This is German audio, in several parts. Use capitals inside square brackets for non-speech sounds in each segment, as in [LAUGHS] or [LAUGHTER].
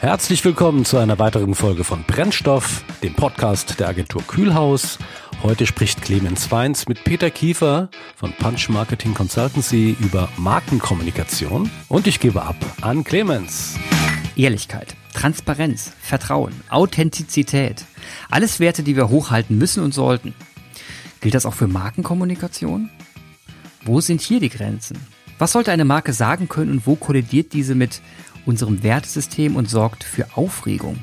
Herzlich willkommen zu einer weiteren Folge von Brennstoff, dem Podcast der Agentur Kühlhaus. Heute spricht Clemens Weins mit Peter Kiefer von Punch Marketing Consultancy über Markenkommunikation und ich gebe ab an Clemens. Ehrlichkeit, Transparenz, Vertrauen, Authentizität. Alles Werte, die wir hochhalten müssen und sollten. Gilt das auch für Markenkommunikation? Wo sind hier die Grenzen? Was sollte eine Marke sagen können und wo kollidiert diese mit unserem Wertesystem und sorgt für Aufregung?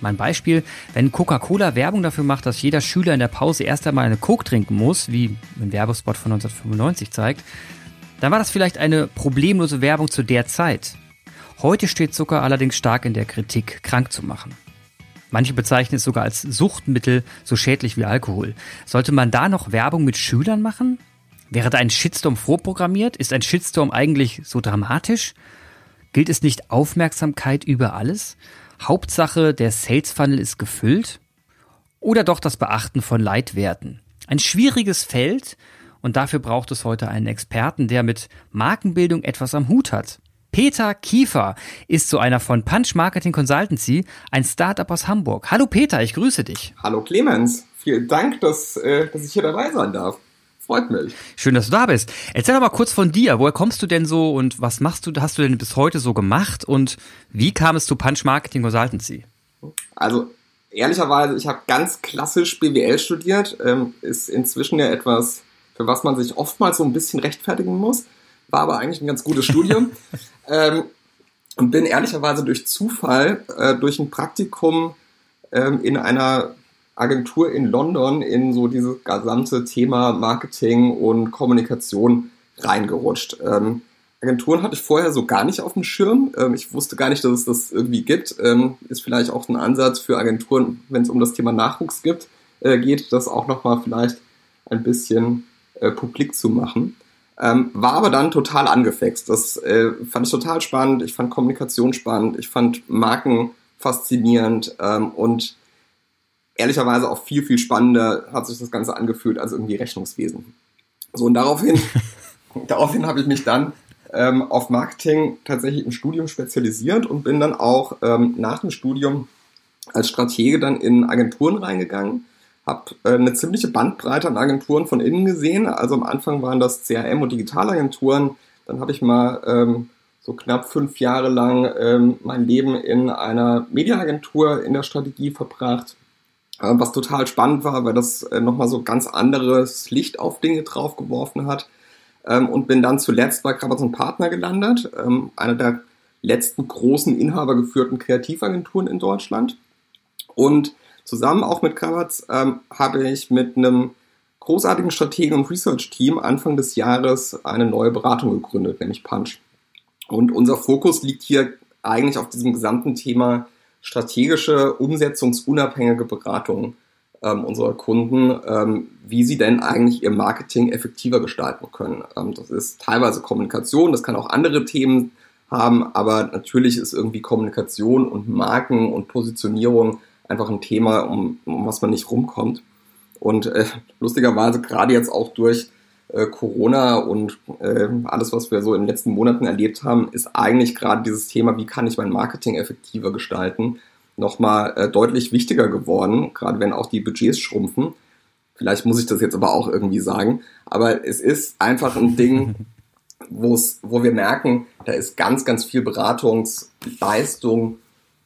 Mein Beispiel, wenn Coca-Cola Werbung dafür macht, dass jeder Schüler in der Pause erst einmal eine Coke trinken muss, wie ein Werbespot von 1995 zeigt, dann war das vielleicht eine problemlose Werbung zu der Zeit. Heute steht Zucker allerdings stark in der Kritik, krank zu machen. Manche bezeichnen es sogar als Suchtmittel, so schädlich wie Alkohol. Sollte man da noch Werbung mit Schülern machen? Wäre da ein Shitstorm vorprogrammiert? Ist ein Shitstorm eigentlich so dramatisch? Gilt es nicht Aufmerksamkeit über alles? Hauptsache, der Sales Funnel ist gefüllt? Oder doch das Beachten von Leitwerten? Ein schwieriges Feld und dafür braucht es heute einen Experten, der mit Markenbildung etwas am Hut hat. Peter Kiefer ist so einer von Punch Marketing Consultancy, ein Startup aus Hamburg. Hallo Peter, ich grüße dich. Hallo Clemens, vielen Dank, dass, äh, dass ich hier dabei sein darf. Freut mich. Schön, dass du da bist. Erzähl doch mal kurz von dir. Woher kommst du denn so und was machst du, hast du denn bis heute so gemacht und wie kam es zu Punch Marketing Consultancy? Also ehrlicherweise, ich habe ganz klassisch BWL studiert, ähm, ist inzwischen ja etwas, für was man sich oftmals so ein bisschen rechtfertigen muss, war aber eigentlich ein ganz gutes Studium. [LAUGHS] ähm, und bin ehrlicherweise durch Zufall, äh, durch ein Praktikum ähm, in einer Agentur in London in so dieses gesamte Thema Marketing und Kommunikation reingerutscht. Ähm, Agenturen hatte ich vorher so gar nicht auf dem Schirm. Ähm, ich wusste gar nicht, dass es das irgendwie gibt. Ähm, ist vielleicht auch ein Ansatz für Agenturen, wenn es um das Thema Nachwuchs gibt, äh, geht, das auch nochmal vielleicht ein bisschen äh, publik zu machen. Ähm, war aber dann total angefixt. Das äh, fand ich total spannend. Ich fand Kommunikation spannend. Ich fand Marken faszinierend ähm, und ehrlicherweise auch viel, viel spannender hat sich das Ganze angefühlt als irgendwie Rechnungswesen. So, und daraufhin, [LAUGHS] daraufhin habe ich mich dann ähm, auf Marketing tatsächlich im Studium spezialisiert und bin dann auch ähm, nach dem Studium als Stratege dann in Agenturen reingegangen. Habe äh, eine ziemliche Bandbreite an Agenturen von innen gesehen. Also am Anfang waren das CRM und Digitalagenturen. Dann habe ich mal ähm, so knapp fünf Jahre lang ähm, mein Leben in einer Mediaagentur in der Strategie verbracht was total spannend war, weil das äh, nochmal so ganz anderes Licht auf Dinge drauf geworfen hat. Ähm, und bin dann zuletzt bei Krabbers Partner gelandet, ähm, einer der letzten großen inhabergeführten Kreativagenturen in Deutschland. Und zusammen auch mit Krabatz ähm, habe ich mit einem großartigen Strategen- und Research-Team Anfang des Jahres eine neue Beratung gegründet, nämlich Punch. Und unser Fokus liegt hier eigentlich auf diesem gesamten Thema strategische, umsetzungsunabhängige Beratung ähm, unserer Kunden, ähm, wie sie denn eigentlich ihr Marketing effektiver gestalten können. Ähm, das ist teilweise Kommunikation, das kann auch andere Themen haben, aber natürlich ist irgendwie Kommunikation und Marken und Positionierung einfach ein Thema, um, um was man nicht rumkommt. Und äh, lustigerweise gerade jetzt auch durch äh, Corona und äh, alles, was wir so in den letzten Monaten erlebt haben, ist eigentlich gerade dieses Thema, wie kann ich mein Marketing effektiver gestalten, nochmal äh, deutlich wichtiger geworden, gerade wenn auch die Budgets schrumpfen. Vielleicht muss ich das jetzt aber auch irgendwie sagen, aber es ist einfach ein Ding, [LAUGHS] wo wir merken, da ist ganz, ganz viel Beratungsleistung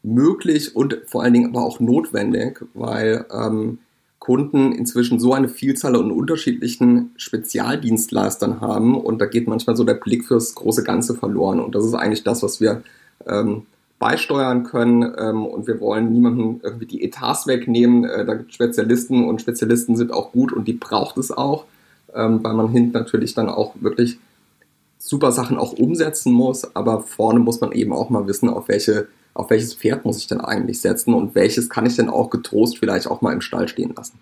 möglich und vor allen Dingen aber auch notwendig, weil ähm, Kunden inzwischen so eine Vielzahl an unterschiedlichen Spezialdienstleistern haben und da geht manchmal so der Blick fürs große Ganze verloren. Und das ist eigentlich das, was wir ähm, beisteuern können ähm, und wir wollen niemandem irgendwie die Etats wegnehmen. Äh, da gibt Spezialisten und Spezialisten sind auch gut und die braucht es auch, ähm, weil man hinten natürlich dann auch wirklich super Sachen auch umsetzen muss, aber vorne muss man eben auch mal wissen, auf welche auf welches Pferd muss ich denn eigentlich setzen und welches kann ich denn auch getrost vielleicht auch mal im Stall stehen lassen.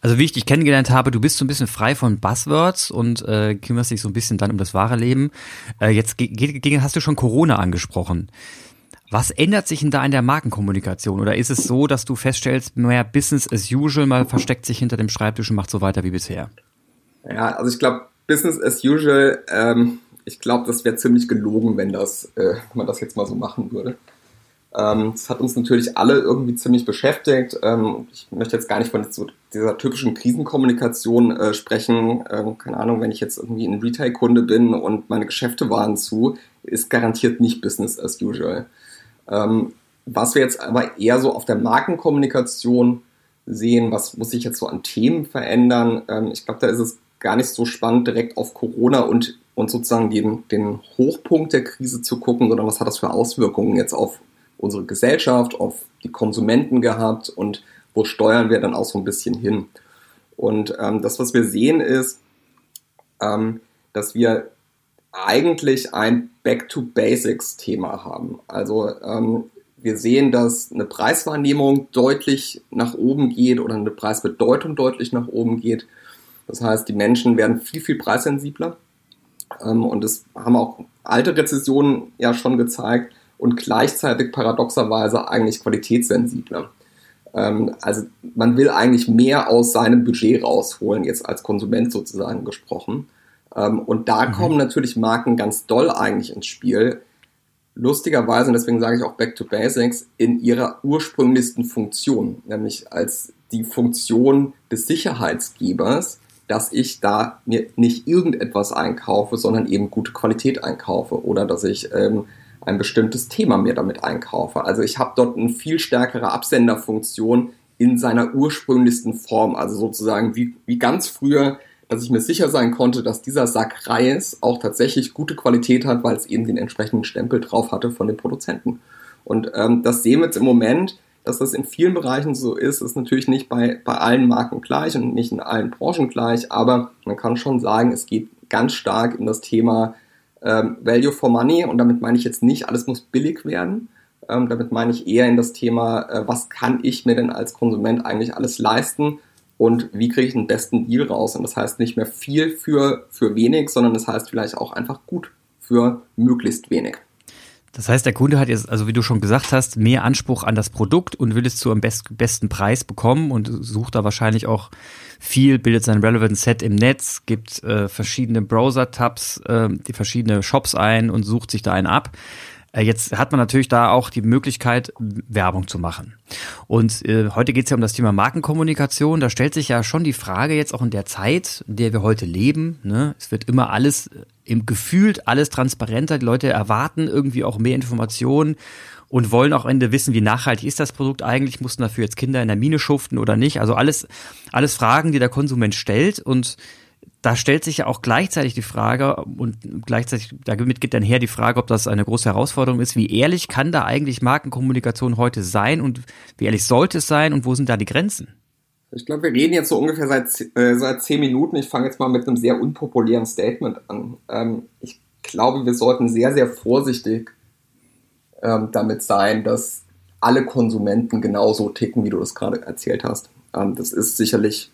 Also wie ich dich kennengelernt habe, du bist so ein bisschen frei von Buzzwords und äh, kümmerst dich so ein bisschen dann um das wahre Leben. Äh, jetzt hast du schon Corona angesprochen. Was ändert sich denn da in der Markenkommunikation? Oder ist es so, dass du feststellst, mehr Business as usual, mal versteckt sich hinter dem Schreibtisch und macht so weiter wie bisher? Ja, also ich glaube, Business as usual ähm, ich glaube, das wäre ziemlich gelogen, wenn das, äh, man das jetzt mal so machen würde. Ähm, das hat uns natürlich alle irgendwie ziemlich beschäftigt. Ähm, ich möchte jetzt gar nicht von so dieser typischen Krisenkommunikation äh, sprechen. Ähm, keine Ahnung, wenn ich jetzt irgendwie ein Retail-Kunde bin und meine Geschäfte waren zu, ist garantiert nicht Business as usual. Ähm, was wir jetzt aber eher so auf der Markenkommunikation sehen, was muss sich jetzt so an Themen verändern. Ähm, ich glaube, da ist es gar nicht so spannend, direkt auf Corona und, und sozusagen den, den Hochpunkt der Krise zu gucken, sondern was hat das für Auswirkungen jetzt auf unsere Gesellschaft, auf die Konsumenten gehabt und wo steuern wir dann auch so ein bisschen hin. Und ähm, das, was wir sehen, ist, ähm, dass wir eigentlich ein Back-to-Basics-Thema haben. Also ähm, wir sehen, dass eine Preiswahrnehmung deutlich nach oben geht oder eine Preisbedeutung deutlich nach oben geht. Das heißt, die Menschen werden viel, viel preissensibler. Ähm, und das haben auch alte Rezessionen ja schon gezeigt und gleichzeitig paradoxerweise eigentlich qualitätssensibler. Ähm, also man will eigentlich mehr aus seinem Budget rausholen, jetzt als Konsument sozusagen gesprochen. Ähm, und da mhm. kommen natürlich Marken ganz doll eigentlich ins Spiel. Lustigerweise, und deswegen sage ich auch Back to Basics, in ihrer ursprünglichsten Funktion, nämlich als die Funktion des Sicherheitsgebers, dass ich da mir nicht irgendetwas einkaufe, sondern eben gute Qualität einkaufe oder dass ich ähm, ein bestimmtes Thema mir damit einkaufe. Also ich habe dort eine viel stärkere Absenderfunktion in seiner ursprünglichsten Form, also sozusagen wie, wie ganz früher, dass ich mir sicher sein konnte, dass dieser Sack Reis auch tatsächlich gute Qualität hat, weil es eben den entsprechenden Stempel drauf hatte von den Produzenten. Und ähm, das sehen wir jetzt im Moment, dass das in vielen Bereichen so ist, ist natürlich nicht bei, bei allen Marken gleich und nicht in allen Branchen gleich, aber man kann schon sagen, es geht ganz stark in das Thema ähm, Value for Money und damit meine ich jetzt nicht, alles muss billig werden. Ähm, damit meine ich eher in das Thema, äh, was kann ich mir denn als Konsument eigentlich alles leisten und wie kriege ich den besten Deal raus. Und das heißt nicht mehr viel für, für wenig, sondern das heißt vielleicht auch einfach gut für möglichst wenig. Das heißt, der Kunde hat jetzt, also wie du schon gesagt hast, mehr Anspruch an das Produkt und will es zu einem best, besten Preis bekommen und sucht da wahrscheinlich auch viel, bildet sein Relevant Set im Netz, gibt äh, verschiedene Browser-Tabs, äh, die verschiedene Shops ein und sucht sich da einen ab. Äh, jetzt hat man natürlich da auch die Möglichkeit, Werbung zu machen. Und äh, heute geht es ja um das Thema Markenkommunikation. Da stellt sich ja schon die Frage jetzt auch in der Zeit, in der wir heute leben. Ne? Es wird immer alles äh, im gefühlt alles transparenter. Die Leute erwarten irgendwie auch mehr Informationen und wollen auch am Ende wissen, wie nachhaltig ist das Produkt eigentlich, mussten dafür jetzt Kinder in der Mine schuften oder nicht. Also alles, alles Fragen, die der Konsument stellt und da stellt sich ja auch gleichzeitig die Frage und gleichzeitig damit geht dann her die Frage, ob das eine große Herausforderung ist. Wie ehrlich kann da eigentlich Markenkommunikation heute sein und wie ehrlich sollte es sein und wo sind da die Grenzen? Ich glaube, wir reden jetzt so ungefähr seit, äh, seit zehn Minuten. Ich fange jetzt mal mit einem sehr unpopulären Statement an. Ähm, ich glaube, wir sollten sehr, sehr vorsichtig ähm, damit sein, dass alle Konsumenten genauso ticken, wie du das gerade erzählt hast. Ähm, das ist sicherlich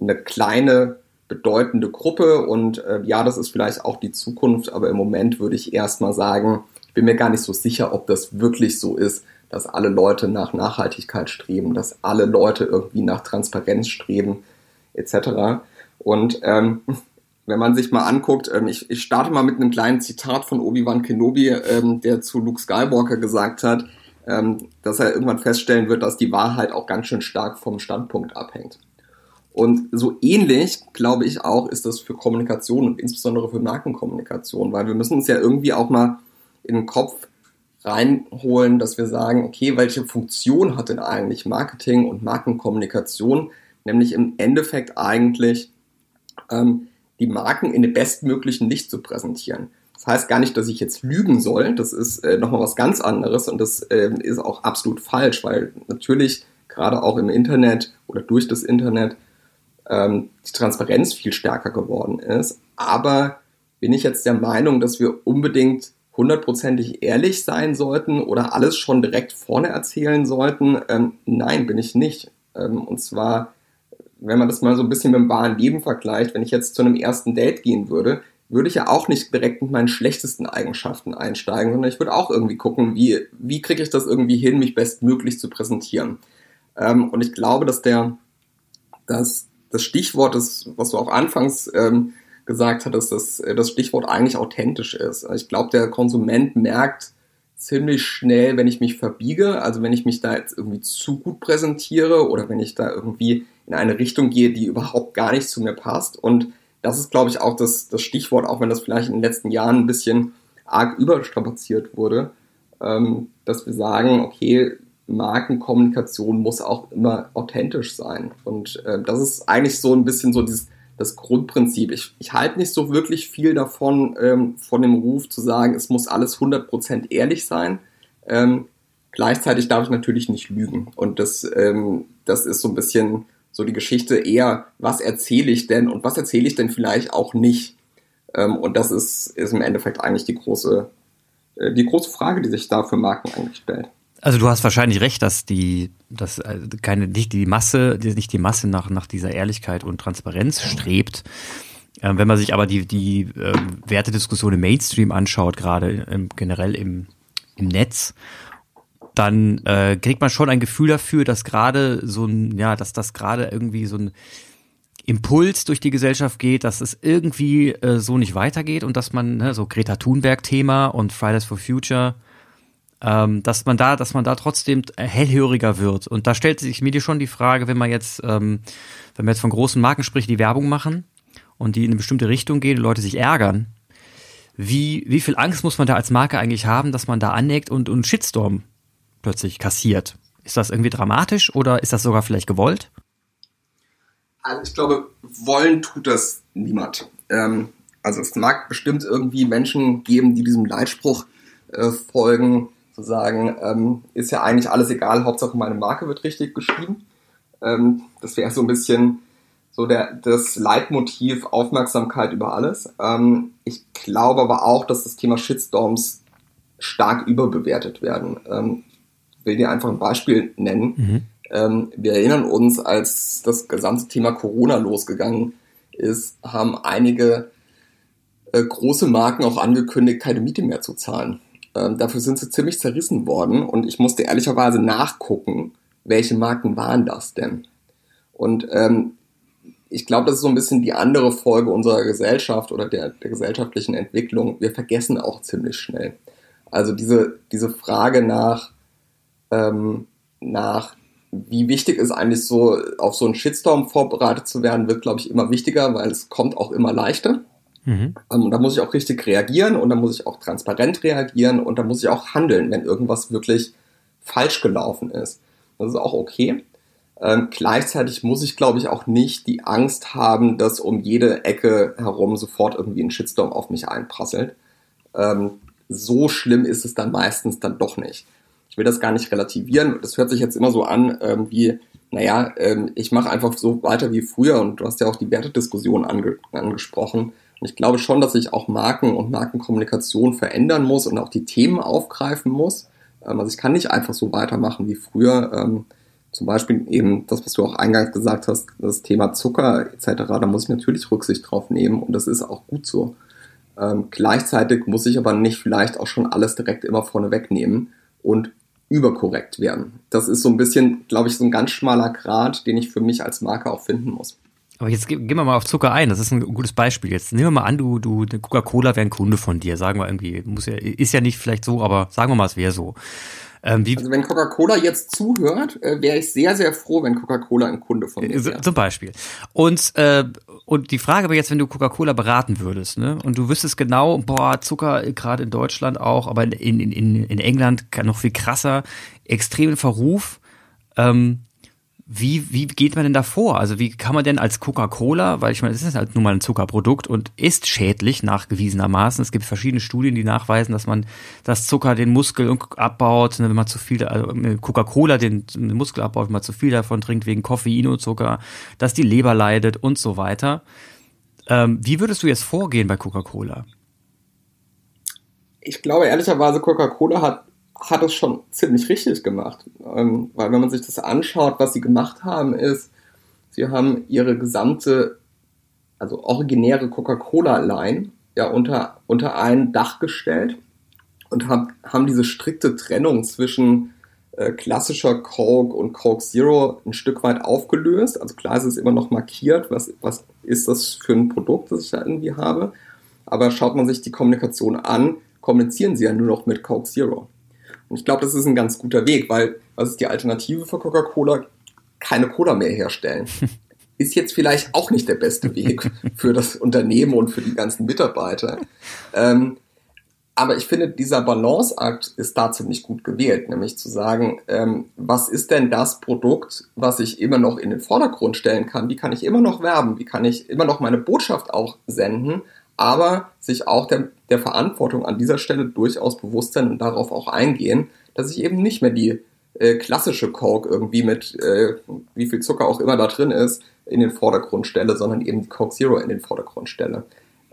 eine kleine bedeutende Gruppe und äh, ja, das ist vielleicht auch die Zukunft, aber im Moment würde ich erstmal sagen, ich bin mir gar nicht so sicher, ob das wirklich so ist, dass alle Leute nach Nachhaltigkeit streben, dass alle Leute irgendwie nach Transparenz streben, etc. Und ähm, [LAUGHS] wenn man sich mal anguckt, ähm, ich, ich starte mal mit einem kleinen Zitat von Obi-Wan Kenobi, ähm, der zu Luke Skywalker gesagt hat, ähm, dass er irgendwann feststellen wird, dass die Wahrheit auch ganz schön stark vom Standpunkt abhängt. Und so ähnlich, glaube ich auch, ist das für Kommunikation und insbesondere für Markenkommunikation, weil wir müssen uns ja irgendwie auch mal in den Kopf reinholen, dass wir sagen, okay, welche Funktion hat denn eigentlich Marketing und Markenkommunikation? Nämlich im Endeffekt eigentlich ähm, die Marken in dem bestmöglichen Licht zu präsentieren. Das heißt gar nicht, dass ich jetzt lügen soll, das ist äh, nochmal was ganz anderes und das äh, ist auch absolut falsch, weil natürlich gerade auch im Internet oder durch das Internet ähm, die Transparenz viel stärker geworden ist. Aber bin ich jetzt der Meinung, dass wir unbedingt hundertprozentig ehrlich sein sollten oder alles schon direkt vorne erzählen sollten? Ähm, nein, bin ich nicht. Ähm, und zwar, wenn man das mal so ein bisschen mit dem wahren Leben vergleicht, wenn ich jetzt zu einem ersten Date gehen würde, würde ich ja auch nicht direkt mit meinen schlechtesten Eigenschaften einsteigen, sondern ich würde auch irgendwie gucken, wie, wie kriege ich das irgendwie hin, mich bestmöglich zu präsentieren. Ähm, und ich glaube, dass der, dass das Stichwort ist, was du auch anfangs ähm, gesagt hattest, dass das Stichwort eigentlich authentisch ist. Ich glaube, der Konsument merkt ziemlich schnell, wenn ich mich verbiege, also wenn ich mich da jetzt irgendwie zu gut präsentiere oder wenn ich da irgendwie in eine Richtung gehe, die überhaupt gar nicht zu mir passt. Und das ist, glaube ich, auch das, das Stichwort, auch wenn das vielleicht in den letzten Jahren ein bisschen arg überstrapaziert wurde, ähm, dass wir sagen, okay, Markenkommunikation muss auch immer authentisch sein. Und äh, das ist eigentlich so ein bisschen so dieses, das Grundprinzip. Ich, ich halte nicht so wirklich viel davon, ähm, von dem Ruf zu sagen, es muss alles 100% ehrlich sein. Ähm, gleichzeitig darf ich natürlich nicht lügen. Und das, ähm, das ist so ein bisschen so die Geschichte eher, was erzähle ich denn und was erzähle ich denn vielleicht auch nicht. Ähm, und das ist, ist im Endeffekt eigentlich die große, äh, die große Frage, die sich da für Marken eigentlich stellt. Also du hast wahrscheinlich recht, dass die, dass äh, keine nicht die Masse, nicht die Masse nach nach dieser Ehrlichkeit und Transparenz strebt. Ähm, wenn man sich aber die die äh, Wertediskussion im Mainstream anschaut, gerade im, generell im im Netz, dann äh, kriegt man schon ein Gefühl dafür, dass gerade so ein ja, dass das gerade irgendwie so ein Impuls durch die Gesellschaft geht, dass es irgendwie äh, so nicht weitergeht und dass man ne, so Greta Thunberg Thema und Fridays for Future ähm, dass man da, dass man da trotzdem hellhöriger wird. Und da stellt sich mir schon die Frage, wenn man jetzt, ähm, wenn man jetzt von großen Marken spricht, die Werbung machen und die in eine bestimmte Richtung gehen, Leute sich ärgern, wie, wie viel Angst muss man da als Marke eigentlich haben, dass man da aneckt und, und Shitstorm plötzlich kassiert? Ist das irgendwie dramatisch oder ist das sogar vielleicht gewollt? Also ich glaube, wollen tut das niemand. Ähm, also es mag bestimmt irgendwie Menschen geben, die diesem Leitspruch äh, folgen, sagen, ähm, ist ja eigentlich alles egal, Hauptsache meine Marke wird richtig geschrieben. Ähm, das wäre so ein bisschen so der, das Leitmotiv Aufmerksamkeit über alles. Ähm, ich glaube aber auch, dass das Thema Shitstorms stark überbewertet werden. Ähm, ich will dir einfach ein Beispiel nennen. Mhm. Ähm, wir erinnern uns, als das gesamte Thema Corona losgegangen ist, haben einige äh, große Marken auch angekündigt, keine Miete mehr zu zahlen. Ähm, dafür sind sie ziemlich zerrissen worden und ich musste ehrlicherweise nachgucken, welche Marken waren das denn? Und ähm, ich glaube, das ist so ein bisschen die andere Folge unserer Gesellschaft oder der, der gesellschaftlichen Entwicklung. Wir vergessen auch ziemlich schnell. Also diese, diese Frage nach, ähm, nach, wie wichtig ist eigentlich so, auf so einen Shitstorm vorbereitet zu werden, wird, glaube ich, immer wichtiger, weil es kommt auch immer leichter. Mhm. Ähm, und da muss ich auch richtig reagieren und da muss ich auch transparent reagieren und da muss ich auch handeln, wenn irgendwas wirklich falsch gelaufen ist. Das ist auch okay. Ähm, gleichzeitig muss ich, glaube ich, auch nicht die Angst haben, dass um jede Ecke herum sofort irgendwie ein Shitstorm auf mich einprasselt. Ähm, so schlimm ist es dann meistens dann doch nicht. Ich will das gar nicht relativieren. Das hört sich jetzt immer so an, ähm, wie, naja, ähm, ich mache einfach so weiter wie früher und du hast ja auch die Wertediskussion ange angesprochen. Und ich glaube schon, dass sich auch Marken und Markenkommunikation verändern muss und auch die Themen aufgreifen muss. Ähm, also ich kann nicht einfach so weitermachen wie früher. Ähm, zum Beispiel eben das, was du auch eingangs gesagt hast, das Thema Zucker etc. Da muss ich natürlich Rücksicht drauf nehmen und das ist auch gut so. Ähm, gleichzeitig muss ich aber nicht vielleicht auch schon alles direkt immer vorne wegnehmen und überkorrekt werden. Das ist so ein bisschen, glaube ich, so ein ganz schmaler Grad, den ich für mich als Marke auch finden muss. Aber jetzt gehen wir mal auf Zucker ein. Das ist ein gutes Beispiel. Jetzt nehmen wir mal an, du, du, Coca-Cola wäre ein Kunde von dir. Sagen wir irgendwie, muss ja, ist ja nicht vielleicht so, aber sagen wir mal, es wäre so. Ähm, also wenn Coca-Cola jetzt zuhört, äh, wäre ich sehr, sehr froh, wenn Coca-Cola ein Kunde von mir wäre. Zum Beispiel. Und, äh, und die Frage wäre jetzt, wenn du Coca-Cola beraten würdest, ne? Und du wüsstest genau, boah, Zucker, gerade in Deutschland auch, aber in, in, in, in England noch viel krasser, extremen Verruf. Ähm, wie, wie geht man denn da vor? Also wie kann man denn als Coca-Cola, weil ich meine, es ist halt nun mal ein Zuckerprodukt und ist schädlich nachgewiesenermaßen. Es gibt verschiedene Studien, die nachweisen, dass man das Zucker den Muskel abbaut, ne, wenn man zu viel, also Coca-Cola den, den Muskel abbaut, wenn man zu viel davon trinkt wegen Koffein und Zucker, dass die Leber leidet und so weiter. Ähm, wie würdest du jetzt vorgehen bei Coca-Cola? Ich glaube ehrlicherweise, Coca-Cola hat hat es schon ziemlich richtig gemacht. Ähm, weil wenn man sich das anschaut, was sie gemacht haben, ist, sie haben ihre gesamte, also originäre Coca-Cola-Line ja unter, unter ein Dach gestellt und haben, haben diese strikte Trennung zwischen äh, klassischer Coke und Coke Zero ein Stück weit aufgelöst. Also klar ist es immer noch markiert, was, was ist das für ein Produkt, das ich da irgendwie habe. Aber schaut man sich die Kommunikation an, kommunizieren sie ja nur noch mit Coke Zero. Und ich glaube, das ist ein ganz guter Weg, weil was ist die Alternative für Coca-Cola? Keine Cola mehr herstellen. [LAUGHS] Ist jetzt vielleicht auch nicht der beste Weg für das Unternehmen und für die ganzen Mitarbeiter. Ähm, aber ich finde, dieser Balanceakt ist da ziemlich gut gewählt, nämlich zu sagen, ähm, was ist denn das Produkt, was ich immer noch in den Vordergrund stellen kann? Wie kann ich immer noch werben? Wie kann ich immer noch meine Botschaft auch senden? Aber sich auch der, der Verantwortung an dieser Stelle durchaus bewusst sein und darauf auch eingehen, dass ich eben nicht mehr die äh, klassische Coke irgendwie mit äh, wie viel Zucker auch immer da drin ist, in den Vordergrund stelle, sondern eben die Coke Zero in den Vordergrund stelle.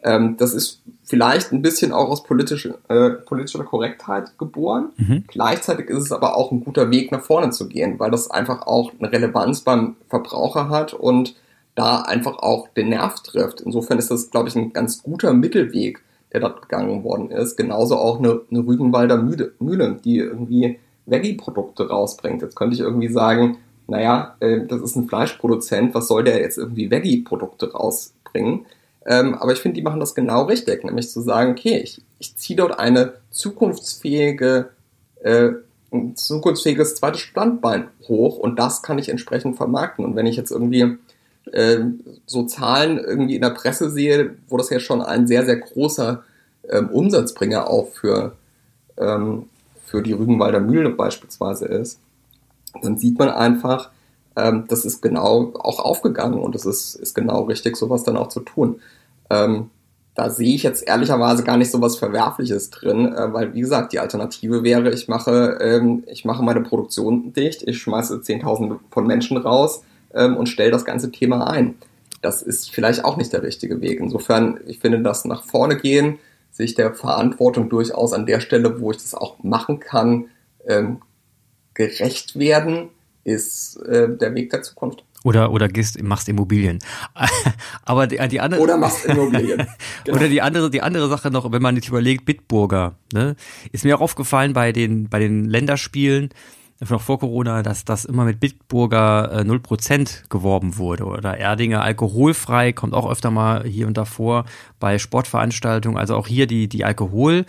Ähm, das ist vielleicht ein bisschen auch aus politischer, äh, politischer Korrektheit geboren. Mhm. Gleichzeitig ist es aber auch ein guter Weg nach vorne zu gehen, weil das einfach auch eine Relevanz beim Verbraucher hat und da einfach auch den Nerv trifft. Insofern ist das, glaube ich, ein ganz guter Mittelweg, der dort gegangen worden ist. Genauso auch eine, eine Rügenwalder Mühle, die irgendwie Veggie-Produkte rausbringt. Jetzt könnte ich irgendwie sagen, naja, äh, das ist ein Fleischproduzent, was soll der jetzt irgendwie Veggie-Produkte rausbringen? Ähm, aber ich finde, die machen das genau richtig, nämlich zu sagen, okay, ich, ich ziehe dort eine zukunftsfähige, äh, ein zukunftsfähiges zweites Standbein hoch und das kann ich entsprechend vermarkten. Und wenn ich jetzt irgendwie äh, so Zahlen irgendwie in der Presse sehe, wo das ja schon ein sehr, sehr großer ähm, Umsatzbringer auch für, ähm, für die Rügenwalder Mühle beispielsweise ist, dann sieht man einfach, ähm, das ist genau auch aufgegangen und es ist, ist genau richtig, sowas dann auch zu tun. Ähm, da sehe ich jetzt ehrlicherweise gar nicht so was Verwerfliches drin, äh, weil wie gesagt, die Alternative wäre, ich mache, ähm, ich mache meine Produktion dicht, ich schmeiße 10.000 von Menschen raus ähm, und stelle das ganze Thema ein. Das ist vielleicht auch nicht der richtige Weg. Insofern, ich finde das nach vorne gehen, sich der Verantwortung durchaus an der Stelle, wo ich das auch machen kann, ähm, gerecht werden, ist äh, der Weg der Zukunft. Oder, oder gehst, machst Immobilien. [LAUGHS] Aber die, die andere. Oder machst Immobilien. [LAUGHS] Genau. Oder die andere, die andere Sache noch, wenn man jetzt überlegt, Bitburger, ne, ist mir auch aufgefallen bei den, bei den Länderspielen, noch vor Corona, dass das immer mit Bitburger äh, 0% geworben wurde. Oder Erdinger alkoholfrei, kommt auch öfter mal hier und da vor bei Sportveranstaltungen. Also auch hier die, die Alkohol-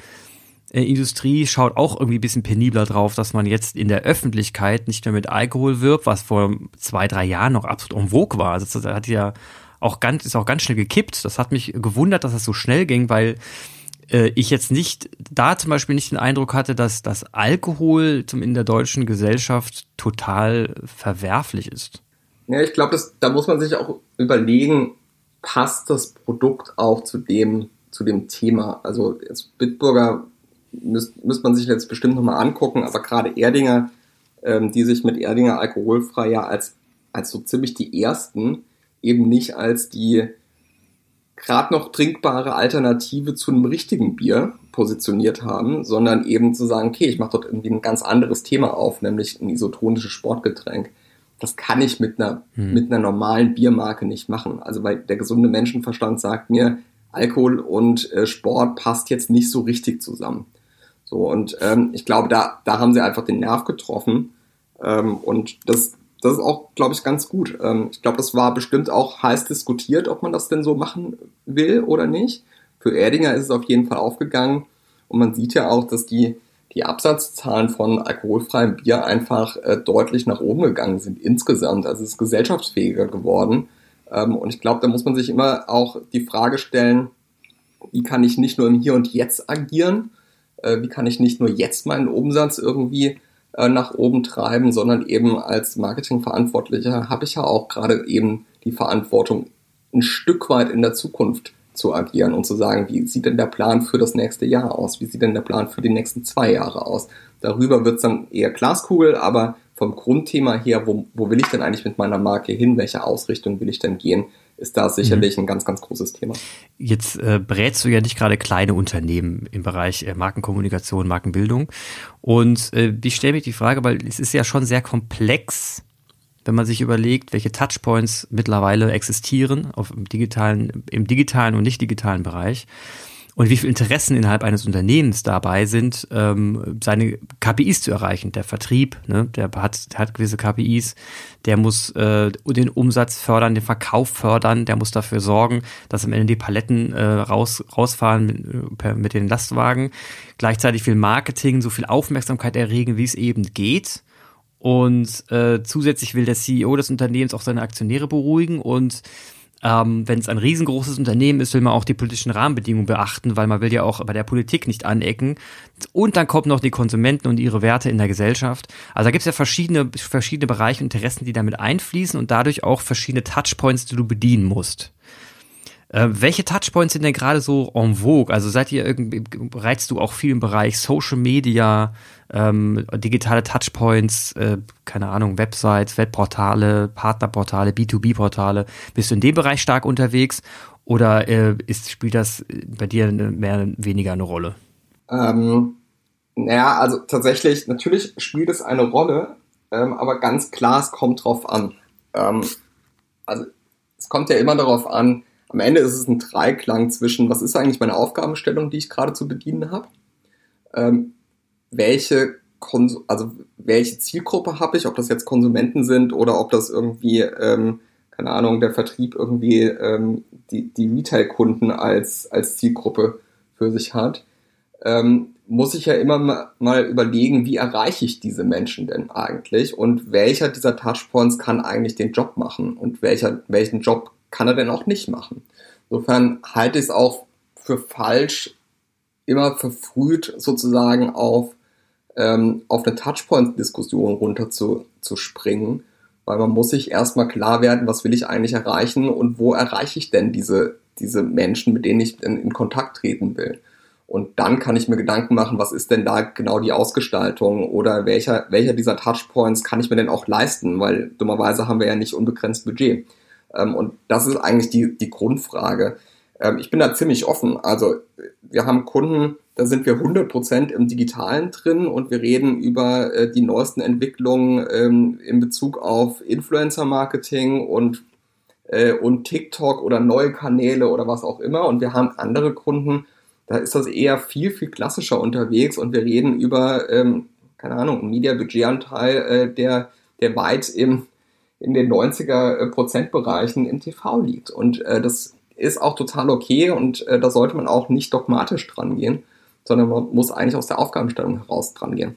äh, Industrie schaut auch irgendwie ein bisschen penibler drauf, dass man jetzt in der Öffentlichkeit nicht mehr mit Alkohol wirbt, was vor zwei, drei Jahren noch absolut en vogue war. Also das hat ja auch ganz, ist auch ganz schnell gekippt. Das hat mich gewundert, dass das so schnell ging, weil äh, ich jetzt nicht, da zum Beispiel nicht den Eindruck hatte, dass das Alkohol zum in der deutschen Gesellschaft total verwerflich ist. Ja, ich glaube, da muss man sich auch überlegen, passt das Produkt auch zu dem, zu dem Thema? Also jetzt Bitburger müsste müsst man sich jetzt bestimmt nochmal angucken, aber gerade Erdinger, ähm, die sich mit Erdinger alkoholfrei ja als, als so ziemlich die ersten, eben nicht als die gerade noch trinkbare Alternative zu einem richtigen Bier positioniert haben, sondern eben zu sagen, okay, ich mache dort irgendwie ein ganz anderes Thema auf, nämlich ein isotonisches Sportgetränk. Das kann ich mit einer, hm. mit einer normalen Biermarke nicht machen. Also weil der gesunde Menschenverstand sagt mir, Alkohol und äh, Sport passt jetzt nicht so richtig zusammen. So, und ähm, ich glaube, da, da haben sie einfach den Nerv getroffen. Ähm, und das, das ist auch, glaube ich, ganz gut. Ähm, ich glaube, das war bestimmt auch heiß diskutiert, ob man das denn so machen will oder nicht. Für Erdinger ist es auf jeden Fall aufgegangen. Und man sieht ja auch, dass die, die Absatzzahlen von alkoholfreiem Bier einfach äh, deutlich nach oben gegangen sind insgesamt. Also es ist gesellschaftsfähiger geworden. Ähm, und ich glaube, da muss man sich immer auch die Frage stellen, wie kann ich nicht nur im Hier und Jetzt agieren, äh, wie kann ich nicht nur jetzt meinen Umsatz irgendwie äh, nach oben treiben, sondern eben als Marketingverantwortlicher habe ich ja auch gerade eben die Verantwortung, ein Stück weit in der Zukunft zu agieren und zu sagen, wie sieht denn der Plan für das nächste Jahr aus? Wie sieht denn der Plan für die nächsten zwei Jahre aus? Darüber wird es dann eher Glaskugel, aber vom Grundthema her, wo, wo will ich denn eigentlich mit meiner Marke hin? Welche Ausrichtung will ich denn gehen? ist da sicherlich mhm. ein ganz, ganz großes Thema. Jetzt äh, berätst du ja nicht gerade kleine Unternehmen im Bereich äh, Markenkommunikation, Markenbildung. Und äh, ich stelle mich die Frage, weil es ist ja schon sehr komplex, wenn man sich überlegt, welche Touchpoints mittlerweile existieren auf im digitalen, im digitalen und nicht digitalen Bereich. Und wie viele Interessen innerhalb eines Unternehmens dabei sind, ähm, seine KPIs zu erreichen. Der Vertrieb, ne, der hat, hat gewisse KPIs, der muss äh, den Umsatz fördern, den Verkauf fördern, der muss dafür sorgen, dass am Ende die Paletten äh, raus, rausfahren mit, per, mit den Lastwagen. Gleichzeitig viel Marketing, so viel Aufmerksamkeit erregen, wie es eben geht. Und äh, zusätzlich will der CEO des Unternehmens auch seine Aktionäre beruhigen und ähm, Wenn es ein riesengroßes Unternehmen ist, will man auch die politischen Rahmenbedingungen beachten, weil man will ja auch bei der Politik nicht anecken. Und dann kommen noch die Konsumenten und ihre Werte in der Gesellschaft. Also da gibt es ja verschiedene, verschiedene Bereiche und Interessen, die damit einfließen und dadurch auch verschiedene Touchpoints, die du bedienen musst. Äh, welche Touchpoints sind denn gerade so en vogue? Also seid ihr irgendwie, reizt du auch viel im Bereich Social Media, ähm, digitale Touchpoints, äh, keine Ahnung, Websites, Webportale, Partnerportale, B2B-Portale. Bist du in dem Bereich stark unterwegs oder äh, ist, spielt das bei dir mehr weniger eine Rolle? Ähm, naja, also tatsächlich, natürlich spielt es eine Rolle, ähm, aber ganz klar, es kommt drauf an. Ähm, also es kommt ja immer darauf an, am Ende ist es ein Dreiklang zwischen, was ist eigentlich meine Aufgabenstellung, die ich gerade zu bedienen habe, ähm, welche, also welche Zielgruppe habe ich, ob das jetzt Konsumenten sind oder ob das irgendwie, ähm, keine Ahnung, der Vertrieb irgendwie ähm, die, die Retail-Kunden als, als Zielgruppe für sich hat, ähm, muss ich ja immer mal überlegen, wie erreiche ich diese Menschen denn eigentlich und welcher dieser Touchpoints kann eigentlich den Job machen und welcher, welchen Job kann er denn auch nicht machen. Insofern halte ich es auch für falsch, immer verfrüht sozusagen auf, ähm, auf eine Touchpoint-Diskussion runter zu, zu springen, weil man muss sich erstmal klar werden, was will ich eigentlich erreichen und wo erreiche ich denn diese, diese Menschen, mit denen ich in, in Kontakt treten will. Und dann kann ich mir Gedanken machen, was ist denn da genau die Ausgestaltung oder welcher, welcher dieser Touchpoints kann ich mir denn auch leisten, weil dummerweise haben wir ja nicht unbegrenzt Budget. Ähm, und das ist eigentlich die, die Grundfrage. Ähm, ich bin da ziemlich offen. Also wir haben Kunden, da sind wir 100% im Digitalen drin und wir reden über äh, die neuesten Entwicklungen ähm, in Bezug auf Influencer-Marketing und, äh, und TikTok oder neue Kanäle oder was auch immer. Und wir haben andere Kunden, da ist das eher viel, viel klassischer unterwegs und wir reden über, ähm, keine Ahnung, einen Media-Budgetanteil, äh, der, der weit im in den 90er äh, Prozentbereichen im TV liegt. Und äh, das ist auch total okay und äh, da sollte man auch nicht dogmatisch dran gehen, sondern man muss eigentlich aus der Aufgabenstellung heraus dran gehen.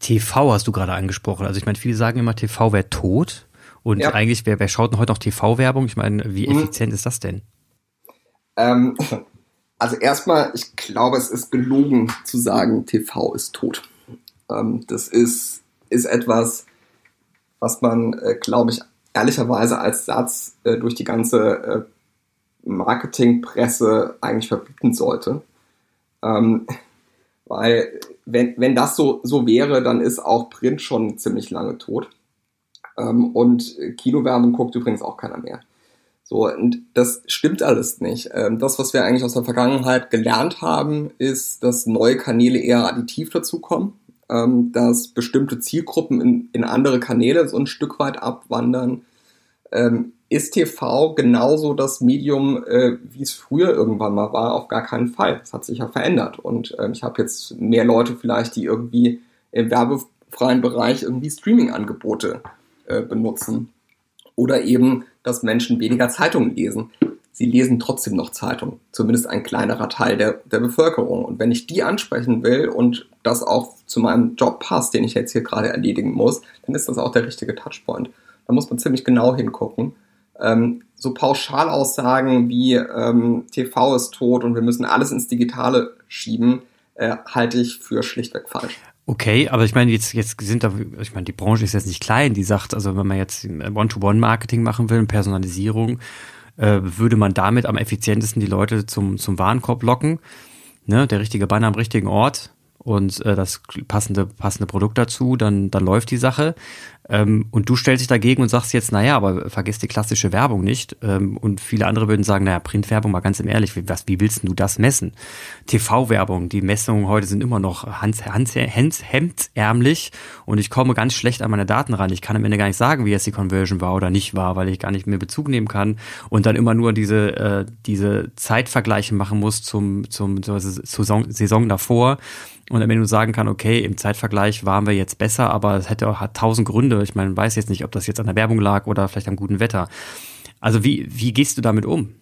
TV hast du gerade angesprochen. Also ich meine, viele sagen immer, TV wäre tot. Und ja. eigentlich, wer, wer schaut denn heute noch TV-Werbung? Ich meine, wie mhm. effizient mhm. ist das denn? Ähm, [LAUGHS] also erstmal, ich glaube, es ist gelogen zu sagen, TV ist tot. Ähm, das ist, ist etwas, was man, äh, glaube ich, ehrlicherweise als Satz äh, durch die ganze äh, Marketingpresse eigentlich verbieten sollte. Ähm, weil wenn, wenn das so, so wäre, dann ist auch Print schon ziemlich lange tot. Ähm, und Kinowerbung guckt übrigens auch keiner mehr. So, und das stimmt alles nicht. Ähm, das, was wir eigentlich aus der Vergangenheit gelernt haben, ist, dass neue Kanäle eher additiv dazukommen ähm, dass bestimmte Zielgruppen in, in andere Kanäle so ein Stück weit abwandern. Ähm, ist TV genauso das Medium, äh, wie es früher irgendwann mal war? Auf gar keinen Fall. Es hat sich ja verändert. Und ähm, ich habe jetzt mehr Leute vielleicht, die irgendwie im werbefreien Bereich irgendwie Streaming-Angebote äh, benutzen. Oder eben, dass Menschen weniger Zeitungen lesen sie lesen trotzdem noch Zeitung, zumindest ein kleinerer Teil der, der Bevölkerung. Und wenn ich die ansprechen will und das auch zu meinem Job passt, den ich jetzt hier gerade erledigen muss, dann ist das auch der richtige Touchpoint. Da muss man ziemlich genau hingucken. Ähm, so Pauschalaussagen wie ähm, TV ist tot und wir müssen alles ins Digitale schieben, äh, halte ich für schlichtweg falsch. Okay, aber ich meine, jetzt, jetzt sind da, ich meine, die Branche ist jetzt nicht klein, die sagt, also wenn man jetzt One-to-One-Marketing machen will, Personalisierung, äh, würde man damit am effizientesten die Leute zum, zum Warenkorb locken. Ne? Der richtige Banner am richtigen Ort und äh, das passende, passende Produkt dazu, dann, dann läuft die Sache. Ähm, und du stellst dich dagegen und sagst jetzt, naja, aber vergiss die klassische Werbung nicht. Ähm, und viele andere würden sagen, naja, Printwerbung, mal ganz im Ehrlich, wie, was, wie willst du das messen? TV-Werbung, die Messungen heute sind immer noch hans, hans, hans, hemdsärmlich und ich komme ganz schlecht an meine Daten ran. Ich kann am Ende gar nicht sagen, wie jetzt die Conversion war oder nicht war, weil ich gar nicht mehr Bezug nehmen kann und dann immer nur diese, äh, diese Zeitvergleiche machen muss zum, zum, zur Saison, Saison davor und am Ende sagen kann, okay, im Zeitvergleich waren wir jetzt besser, aber es hätte auch hat tausend Gründe. Ich meine, weiß jetzt nicht, ob das jetzt an der Werbung lag oder vielleicht am guten Wetter. Also wie, wie gehst du damit um?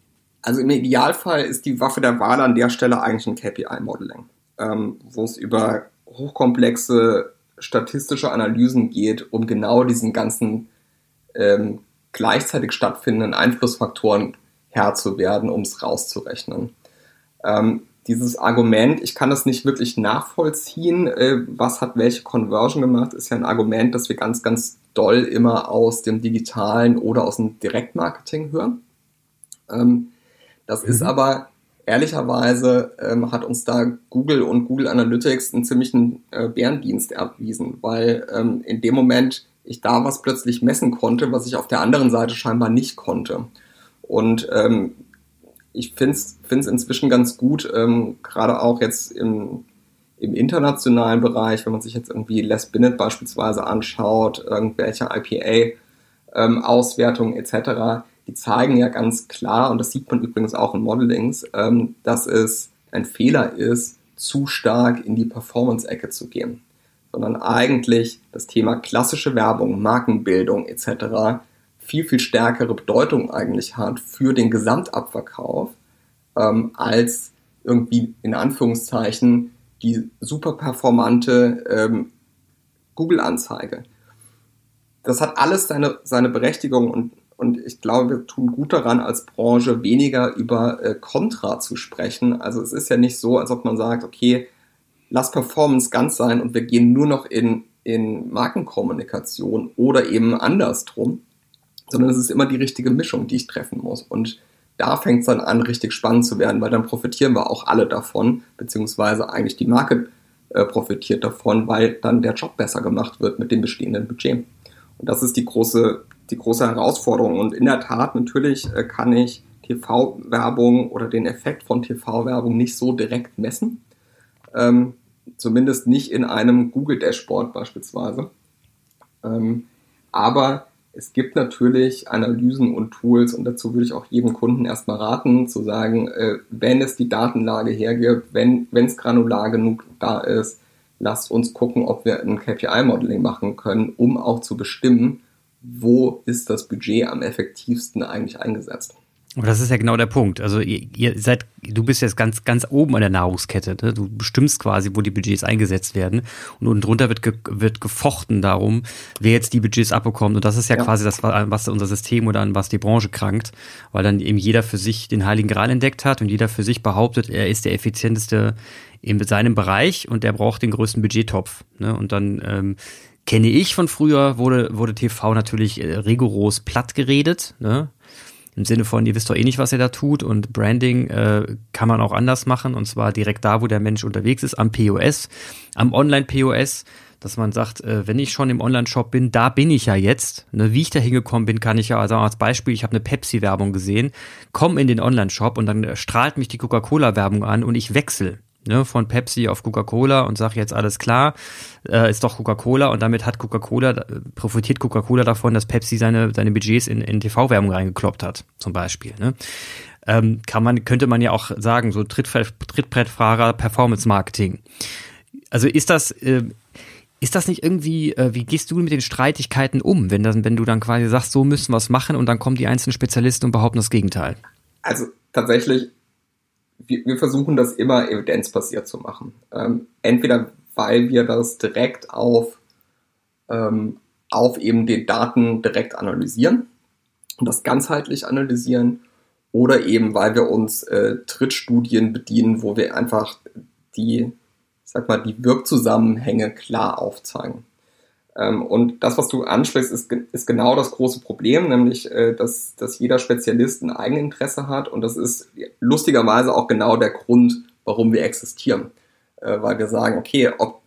Also im Idealfall ist die Waffe der Wahl an der Stelle eigentlich ein KPI-Modeling, ähm, wo es über hochkomplexe statistische Analysen geht, um genau diesen ganzen ähm, gleichzeitig stattfindenden Einflussfaktoren Herr zu werden, um es rauszurechnen. Ähm, dieses Argument, ich kann das nicht wirklich nachvollziehen, äh, was hat welche Conversion gemacht, ist ja ein Argument, das wir ganz, ganz doll immer aus dem digitalen oder aus dem Direktmarketing hören. Ähm, das mhm. ist aber ehrlicherweise ähm, hat uns da Google und Google Analytics einen ziemlichen äh, Bärendienst erwiesen, weil ähm, in dem Moment ich da was plötzlich messen konnte, was ich auf der anderen Seite scheinbar nicht konnte. Und ähm, ich finde es inzwischen ganz gut, ähm, gerade auch jetzt im, im internationalen Bereich, wenn man sich jetzt irgendwie Les Binet beispielsweise anschaut, irgendwelche IPA-Auswertungen ähm, etc., die zeigen ja ganz klar, und das sieht man übrigens auch in Modelings, ähm, dass es ein Fehler ist, zu stark in die Performance-Ecke zu gehen, sondern eigentlich das Thema klassische Werbung, Markenbildung etc viel, viel stärkere Bedeutung eigentlich hat für den Gesamtabverkauf, ähm, als irgendwie in Anführungszeichen die super performante ähm, Google-Anzeige. Das hat alles seine, seine Berechtigung und, und ich glaube, wir tun gut daran, als Branche weniger über äh, Contra zu sprechen. Also es ist ja nicht so, als ob man sagt, okay, lass Performance ganz sein und wir gehen nur noch in, in Markenkommunikation oder eben andersrum sondern es ist immer die richtige Mischung, die ich treffen muss. Und da fängt es dann an, richtig spannend zu werden, weil dann profitieren wir auch alle davon, beziehungsweise eigentlich die Marke äh, profitiert davon, weil dann der Job besser gemacht wird mit dem bestehenden Budget. Und das ist die große, die große Herausforderung. Und in der Tat, natürlich äh, kann ich TV-Werbung oder den Effekt von TV-Werbung nicht so direkt messen. Ähm, zumindest nicht in einem Google-Dashboard beispielsweise. Ähm, aber es gibt natürlich Analysen und Tools und dazu würde ich auch jedem Kunden erstmal raten, zu sagen, äh, wenn es die Datenlage hergibt, wenn es granular genug da ist, lasst uns gucken, ob wir ein KPI-Modeling machen können, um auch zu bestimmen, wo ist das Budget am effektivsten eigentlich eingesetzt. Aber das ist ja genau der Punkt. Also ihr, ihr seid, du bist jetzt ganz, ganz oben an der Nahrungskette. Ne? Du bestimmst quasi, wo die Budgets eingesetzt werden. Und unten drunter wird, ge, wird gefochten darum, wer jetzt die Budgets abbekommt. Und das ist ja, ja, quasi das, was unser System oder an was die Branche krankt, weil dann eben jeder für sich den Heiligen Gral entdeckt hat und jeder für sich behauptet, er ist der effizienteste in seinem Bereich und der braucht den größten Budgettopf. Ne? Und dann ähm, kenne ich von früher, wurde, wurde TV natürlich äh, rigoros platt geredet. Ne? Im Sinne von, ihr wisst doch eh nicht, was ihr da tut. Und Branding äh, kann man auch anders machen. Und zwar direkt da, wo der Mensch unterwegs ist, am POS, am Online-POS, dass man sagt, äh, wenn ich schon im Online-Shop bin, da bin ich ja jetzt. Ne, wie ich da hingekommen bin, kann ich ja, also als Beispiel, ich habe eine Pepsi-Werbung gesehen, komm in den Online-Shop und dann strahlt mich die Coca-Cola-Werbung an und ich wechsle ne, von Pepsi auf Coca-Cola und sage jetzt alles klar, äh, ist doch Coca-Cola und damit hat Coca-Cola, profitiert Coca-Cola davon, dass Pepsi seine, seine Budgets in, in TV-Werbung reingekloppt hat, zum Beispiel. Ne? Ähm, kann man, könnte man ja auch sagen, so Trittbrettfahrer Performance Marketing. Also ist das, äh, ist das nicht irgendwie, äh, wie gehst du mit den Streitigkeiten um, wenn, das, wenn du dann quasi sagst, so müssen wir es machen und dann kommen die einzelnen Spezialisten und behaupten das Gegenteil? Also tatsächlich wir, wir versuchen das immer evidenzbasiert zu machen. Ähm, entweder weil wir das direkt auf, ähm, auf eben den Daten direkt analysieren und das ganzheitlich analysieren oder eben weil wir uns äh, Trittstudien bedienen, wo wir einfach die, sag mal, die Wirkzusammenhänge klar aufzeigen. Ähm, und das, was du ansprichst, ist, ist genau das große Problem, nämlich, äh, dass, dass jeder Spezialist ein Eigeninteresse hat. Und das ist lustigerweise auch genau der Grund, warum wir existieren. Äh, weil wir sagen, okay, ob,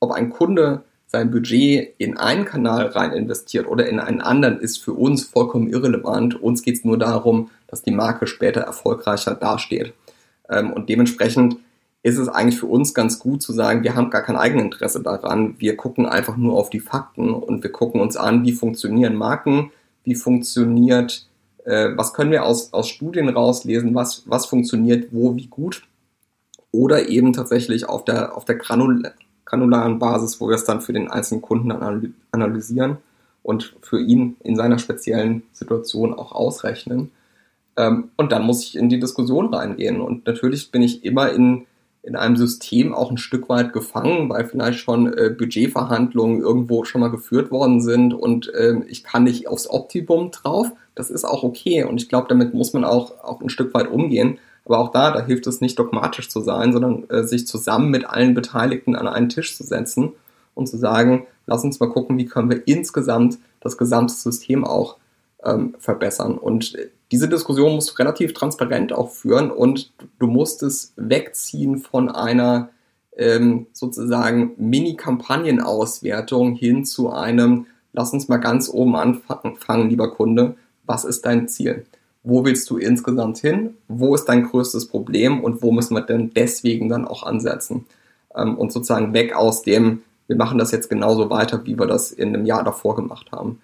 ob ein Kunde sein Budget in einen Kanal rein investiert oder in einen anderen, ist für uns vollkommen irrelevant. Uns geht es nur darum, dass die Marke später erfolgreicher dasteht. Ähm, und dementsprechend ist es eigentlich für uns ganz gut zu sagen, wir haben gar kein Eigeninteresse daran. Wir gucken einfach nur auf die Fakten und wir gucken uns an, wie funktionieren Marken, wie funktioniert, äh, was können wir aus, aus Studien rauslesen, was, was funktioniert wo, wie gut. Oder eben tatsächlich auf der, auf der Granul granularen Basis, wo wir es dann für den einzelnen Kunden analysieren und für ihn in seiner speziellen Situation auch ausrechnen. Ähm, und dann muss ich in die Diskussion reingehen. Und natürlich bin ich immer in, in einem System auch ein Stück weit gefangen, weil vielleicht schon äh, Budgetverhandlungen irgendwo schon mal geführt worden sind und äh, ich kann nicht aufs Optimum drauf. Das ist auch okay und ich glaube, damit muss man auch, auch ein Stück weit umgehen. Aber auch da, da hilft es nicht dogmatisch zu sein, sondern äh, sich zusammen mit allen Beteiligten an einen Tisch zu setzen und zu sagen, lass uns mal gucken, wie können wir insgesamt das gesamte System auch ähm, verbessern. Und diese Diskussion musst du relativ transparent auch führen und du musst es wegziehen von einer ähm, sozusagen Mini-Kampagnenauswertung hin zu einem, lass uns mal ganz oben anfangen, lieber Kunde, was ist dein Ziel? Wo willst du insgesamt hin? Wo ist dein größtes Problem und wo müssen wir denn deswegen dann auch ansetzen? Ähm, und sozusagen weg aus dem, wir machen das jetzt genauso weiter, wie wir das in einem Jahr davor gemacht haben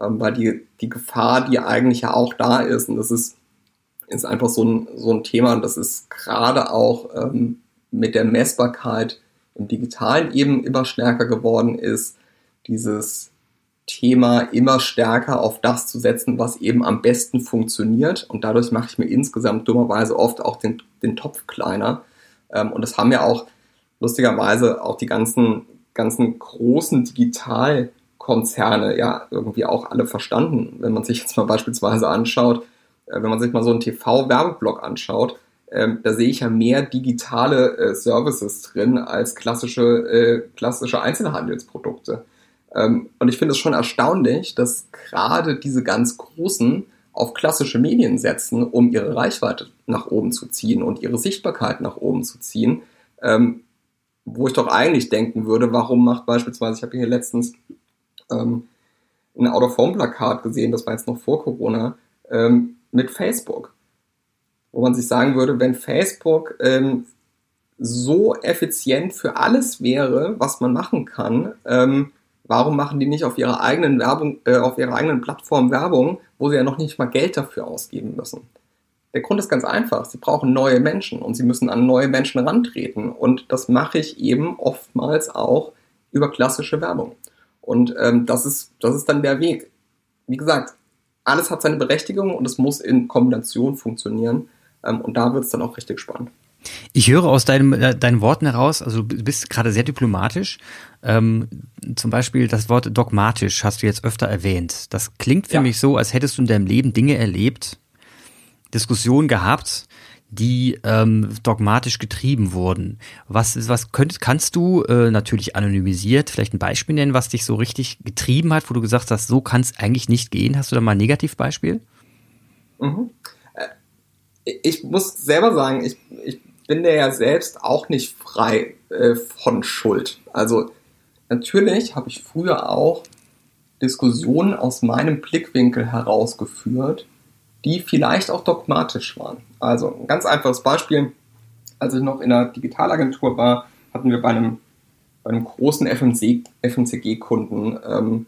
ähm, weil die, die Gefahr, die eigentlich ja auch da ist, und das ist, ist einfach so ein, so ein Thema, und das ist gerade auch ähm, mit der Messbarkeit im Digitalen eben immer stärker geworden ist, dieses Thema immer stärker auf das zu setzen, was eben am besten funktioniert. Und dadurch mache ich mir insgesamt dummerweise oft auch den, den Topf kleiner. Ähm, und das haben ja auch lustigerweise auch die ganzen, ganzen großen Digital- Konzerne ja irgendwie auch alle verstanden. Wenn man sich jetzt mal beispielsweise anschaut, äh, wenn man sich mal so einen TV-Werbeblock anschaut, ähm, da sehe ich ja mehr digitale äh, Services drin als klassische, äh, klassische Einzelhandelsprodukte. Ähm, und ich finde es schon erstaunlich, dass gerade diese ganz großen auf klassische Medien setzen, um ihre Reichweite nach oben zu ziehen und ihre Sichtbarkeit nach oben zu ziehen. Ähm, wo ich doch eigentlich denken würde, warum macht beispielsweise, ich habe hier letztens ähm, ein Out-of-Home-Plakat gesehen, das war jetzt noch vor Corona, ähm, mit Facebook. Wo man sich sagen würde, wenn Facebook ähm, so effizient für alles wäre, was man machen kann, ähm, warum machen die nicht auf ihrer eigenen Werbung, äh, auf ihrer eigenen Plattform Werbung, wo sie ja noch nicht mal Geld dafür ausgeben müssen? Der Grund ist ganz einfach. Sie brauchen neue Menschen und sie müssen an neue Menschen rantreten. Und das mache ich eben oftmals auch über klassische Werbung. Und ähm, das, ist, das ist dann der Weg. Wie gesagt, alles hat seine Berechtigung und es muss in Kombination funktionieren. Ähm, und da wird es dann auch richtig spannend. Ich höre aus deinem, äh, deinen Worten heraus, also du bist gerade sehr diplomatisch. Ähm, zum Beispiel das Wort dogmatisch hast du jetzt öfter erwähnt. Das klingt für ja. mich so, als hättest du in deinem Leben Dinge erlebt, Diskussionen gehabt, die ähm, dogmatisch getrieben wurden. Was, was könnt, kannst du äh, natürlich anonymisiert vielleicht ein Beispiel nennen, was dich so richtig getrieben hat, wo du gesagt hast, so kann es eigentlich nicht gehen? Hast du da mal ein Negativbeispiel? Mhm. Äh, ich muss selber sagen, ich, ich bin der ja selbst auch nicht frei äh, von Schuld. Also natürlich habe ich früher auch Diskussionen aus meinem Blickwinkel herausgeführt, die vielleicht auch dogmatisch waren. Also ein ganz einfaches Beispiel. Als ich noch in einer Digitalagentur war, hatten wir bei einem, bei einem großen FMCG-Kunden ähm,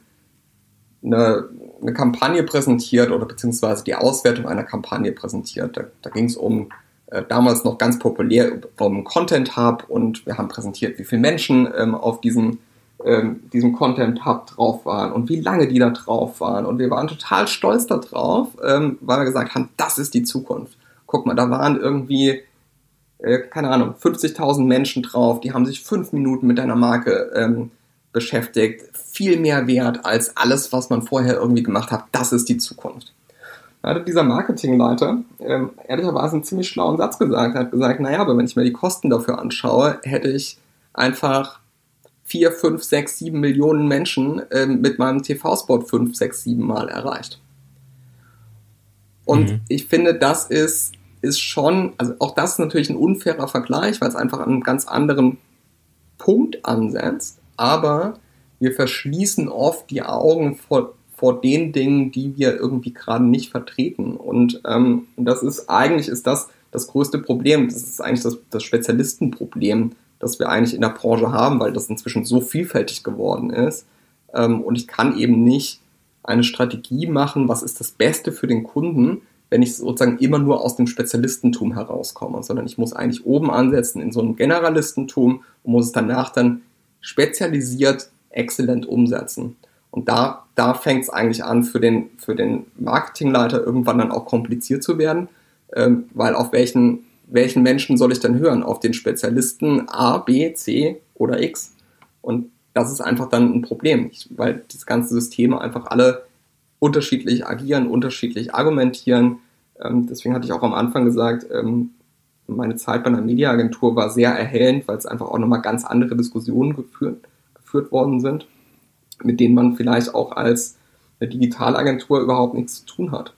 eine, eine Kampagne präsentiert oder beziehungsweise die Auswertung einer Kampagne präsentiert. Da, da ging es um äh, damals noch ganz populär um Content Hub und wir haben präsentiert, wie viele Menschen ähm, auf diesen ähm, diesem Content Hub drauf waren und wie lange die da drauf waren. Und wir waren total stolz darauf, ähm, weil wir gesagt haben, das ist die Zukunft. Guck mal, da waren irgendwie, äh, keine Ahnung, 50.000 Menschen drauf, die haben sich fünf Minuten mit deiner Marke ähm, beschäftigt. Viel mehr wert als alles, was man vorher irgendwie gemacht hat. Das ist die Zukunft. Da hatte dieser Marketingleiter ähm, ehrlicherweise einen ziemlich schlauen Satz gesagt. Er hat gesagt, naja, aber wenn ich mir die Kosten dafür anschaue, hätte ich einfach vier, fünf, sechs, sieben Millionen Menschen äh, mit meinem TV-Spot fünf, sechs, sieben Mal erreicht. Und mhm. ich finde, das ist, ist schon, also auch das ist natürlich ein unfairer Vergleich, weil es einfach an einem ganz anderen Punkt ansetzt. Aber wir verschließen oft die Augen vor, vor den Dingen, die wir irgendwie gerade nicht vertreten. Und ähm, das ist eigentlich ist das das größte Problem. Das ist eigentlich das, das Spezialistenproblem, das wir eigentlich in der Branche haben, weil das inzwischen so vielfältig geworden ist. Ähm, und ich kann eben nicht eine Strategie machen, was ist das Beste für den Kunden, wenn ich sozusagen immer nur aus dem Spezialistentum herauskomme, sondern ich muss eigentlich oben ansetzen in so einem Generalistentum und muss es danach dann spezialisiert exzellent umsetzen. Und da, da fängt es eigentlich an, für den, für den Marketingleiter irgendwann dann auch kompliziert zu werden, ähm, weil auf welchen, welchen Menschen soll ich dann hören? Auf den Spezialisten A, B, C oder X? Und das ist einfach dann ein Problem, weil diese ganzen Systeme einfach alle unterschiedlich agieren, unterschiedlich argumentieren. Ähm, deswegen hatte ich auch am Anfang gesagt, ähm, meine Zeit bei einer Mediaagentur war sehr erhellend, weil es einfach auch nochmal ganz andere Diskussionen geführt, geführt worden sind, mit denen man vielleicht auch als eine Digitalagentur überhaupt nichts zu tun hat.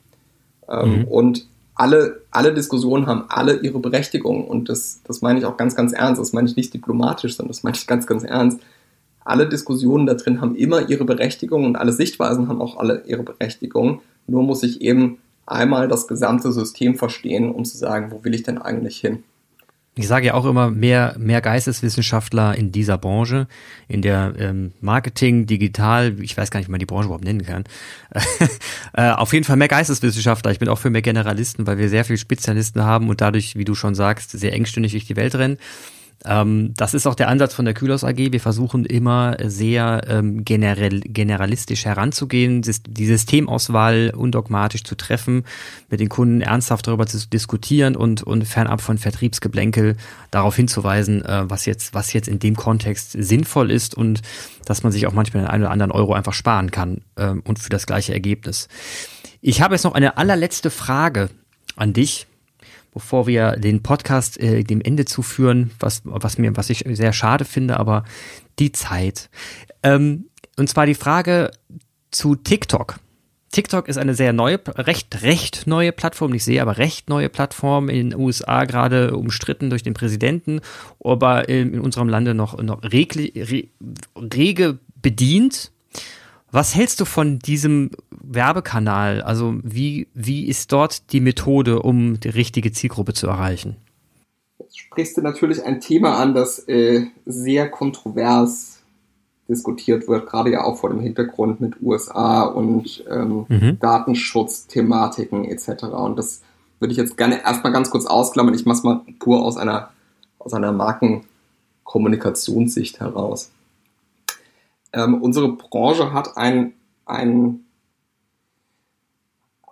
Ähm, mhm. Und alle, alle Diskussionen haben alle ihre Berechtigung und das, das meine ich auch ganz, ganz ernst. Das meine ich nicht diplomatisch, sondern das meine ich ganz, ganz ernst alle Diskussionen da drin haben immer ihre Berechtigung und alle Sichtweisen haben auch alle ihre Berechtigung. Nur muss ich eben einmal das gesamte System verstehen, um zu sagen, wo will ich denn eigentlich hin? Ich sage ja auch immer, mehr, mehr Geisteswissenschaftler in dieser Branche, in der ähm, Marketing, Digital, ich weiß gar nicht, wie man die Branche überhaupt nennen kann. [LAUGHS] äh, auf jeden Fall mehr Geisteswissenschaftler. Ich bin auch für mehr Generalisten, weil wir sehr viele Spezialisten haben und dadurch, wie du schon sagst, sehr engstündig durch die Welt rennen. Ähm, das ist auch der Ansatz von der Kühlhaus AG. Wir versuchen immer sehr ähm, generell, generalistisch heranzugehen, die Systemauswahl undogmatisch zu treffen, mit den Kunden ernsthaft darüber zu diskutieren und, und fernab von Vertriebsgeblänkel darauf hinzuweisen, äh, was jetzt, was jetzt in dem Kontext sinnvoll ist und dass man sich auch manchmal den einen oder anderen Euro einfach sparen kann ähm, und für das gleiche Ergebnis. Ich habe jetzt noch eine allerletzte Frage an dich bevor wir den Podcast äh, dem Ende zuführen, was, was mir, was ich sehr schade finde, aber die Zeit. Ähm, und zwar die Frage zu TikTok. TikTok ist eine sehr neue, recht, recht neue Plattform, ich sehe aber recht neue Plattform in den USA gerade umstritten durch den Präsidenten, aber in, unserem Lande noch, noch regle, re, rege bedient. Was hältst du von diesem Werbekanal? Also wie, wie ist dort die Methode, um die richtige Zielgruppe zu erreichen? Jetzt sprichst du natürlich ein Thema an, das äh, sehr kontrovers diskutiert wird, gerade ja auch vor dem Hintergrund mit USA und ähm, mhm. Datenschutzthematiken etc. Und das würde ich jetzt gerne erstmal ganz kurz ausklammern. Ich mache es mal pur aus einer, aus einer Markenkommunikationssicht heraus. Ähm, unsere Branche hat ein, ein,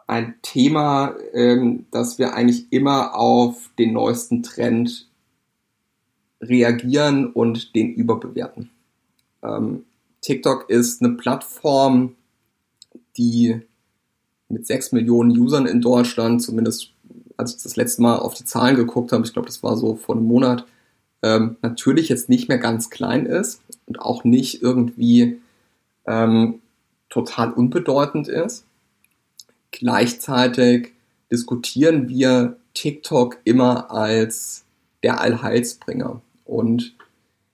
ein Thema, ähm, dass wir eigentlich immer auf den neuesten Trend reagieren und den überbewerten. Ähm, TikTok ist eine Plattform, die mit sechs Millionen Usern in Deutschland, zumindest als ich das letzte Mal auf die Zahlen geguckt habe, ich glaube, das war so vor einem Monat, ähm, natürlich jetzt nicht mehr ganz klein ist und auch nicht irgendwie ähm, total unbedeutend ist. Gleichzeitig diskutieren wir TikTok immer als der Allheilsbringer. Und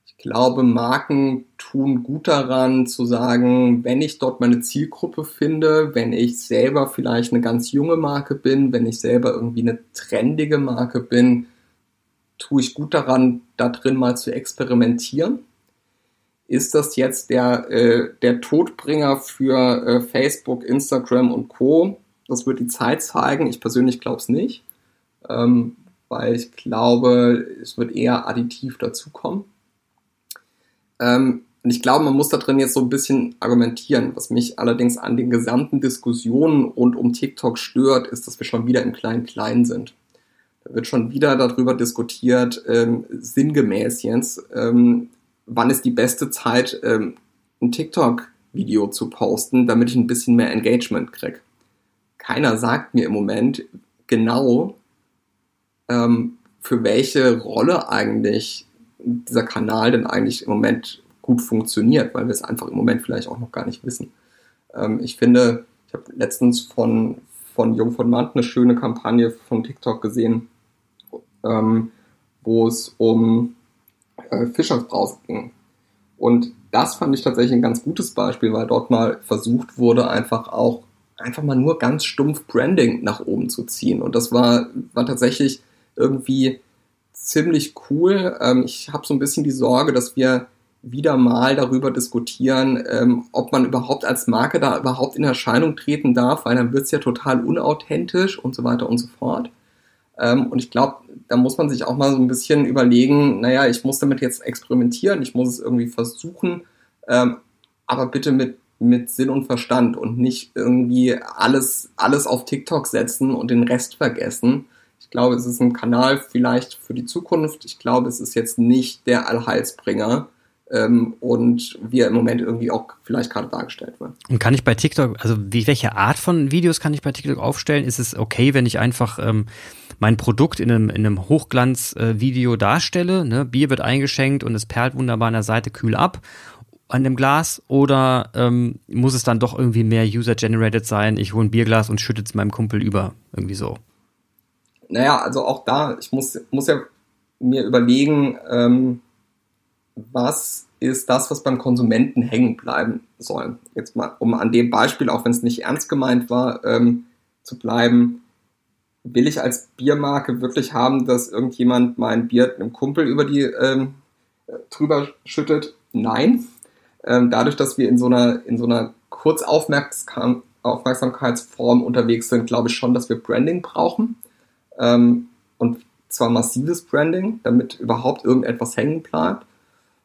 ich glaube, Marken tun gut daran zu sagen, wenn ich dort meine Zielgruppe finde, wenn ich selber vielleicht eine ganz junge Marke bin, wenn ich selber irgendwie eine trendige Marke bin, tue ich gut daran, da drin mal zu experimentieren. Ist das jetzt der, äh, der Todbringer für äh, Facebook, Instagram und Co? Das wird die Zeit zeigen. Ich persönlich glaube es nicht, ähm, weil ich glaube, es wird eher additiv dazukommen. Ähm, und ich glaube, man muss da drin jetzt so ein bisschen argumentieren. Was mich allerdings an den gesamten Diskussionen rund um TikTok stört, ist, dass wir schon wieder im Klein-Klein sind. Wird schon wieder darüber diskutiert, ähm, sinngemäß jetzt, ähm, wann ist die beste Zeit, ähm, ein TikTok-Video zu posten, damit ich ein bisschen mehr Engagement kriege. Keiner sagt mir im Moment genau, ähm, für welche Rolle eigentlich dieser Kanal denn eigentlich im Moment gut funktioniert, weil wir es einfach im Moment vielleicht auch noch gar nicht wissen. Ähm, ich finde, ich habe letztens von, von Jung von Mant eine schöne Kampagne von TikTok gesehen, ähm, wo es um äh, Fischersbrause ging. Und das fand ich tatsächlich ein ganz gutes Beispiel, weil dort mal versucht wurde, einfach auch einfach mal nur ganz stumpf Branding nach oben zu ziehen. Und das war, war tatsächlich irgendwie ziemlich cool. Ähm, ich habe so ein bisschen die Sorge, dass wir wieder mal darüber diskutieren, ähm, ob man überhaupt als Marke da überhaupt in Erscheinung treten darf, weil dann wird es ja total unauthentisch und so weiter und so fort. Ähm, und ich glaube, da muss man sich auch mal so ein bisschen überlegen, naja, ich muss damit jetzt experimentieren, ich muss es irgendwie versuchen, ähm, aber bitte mit, mit Sinn und Verstand und nicht irgendwie alles, alles auf TikTok setzen und den Rest vergessen. Ich glaube, es ist ein Kanal vielleicht für die Zukunft. Ich glaube, es ist jetzt nicht der Allheilsbringer ähm, und wie er im Moment irgendwie auch vielleicht gerade dargestellt wird. Und kann ich bei TikTok, also wie, welche Art von Videos kann ich bei TikTok aufstellen? Ist es okay, wenn ich einfach ähm, mein Produkt in einem, in einem Hochglanz-Video äh, darstelle? Ne? Bier wird eingeschenkt und es perlt wunderbar an der Seite kühl ab an dem Glas oder ähm, muss es dann doch irgendwie mehr user-generated sein? Ich hole ein Bierglas und schütte es meinem Kumpel über, irgendwie so. Naja, also auch da, ich muss, muss ja mir überlegen, ähm, was ist das, was beim Konsumenten hängen bleiben soll. Jetzt mal, um an dem Beispiel, auch wenn es nicht ernst gemeint war, ähm, zu bleiben, will ich als Biermarke wirklich haben, dass irgendjemand mein Bier einem Kumpel über die ähm, drüber schüttet? Nein. Ähm, dadurch, dass wir in so einer, in so einer Kurzaufmerksamkeitsform unterwegs sind, glaube ich schon, dass wir Branding brauchen. Ähm, und zwar massives Branding, damit überhaupt irgendetwas hängen bleibt.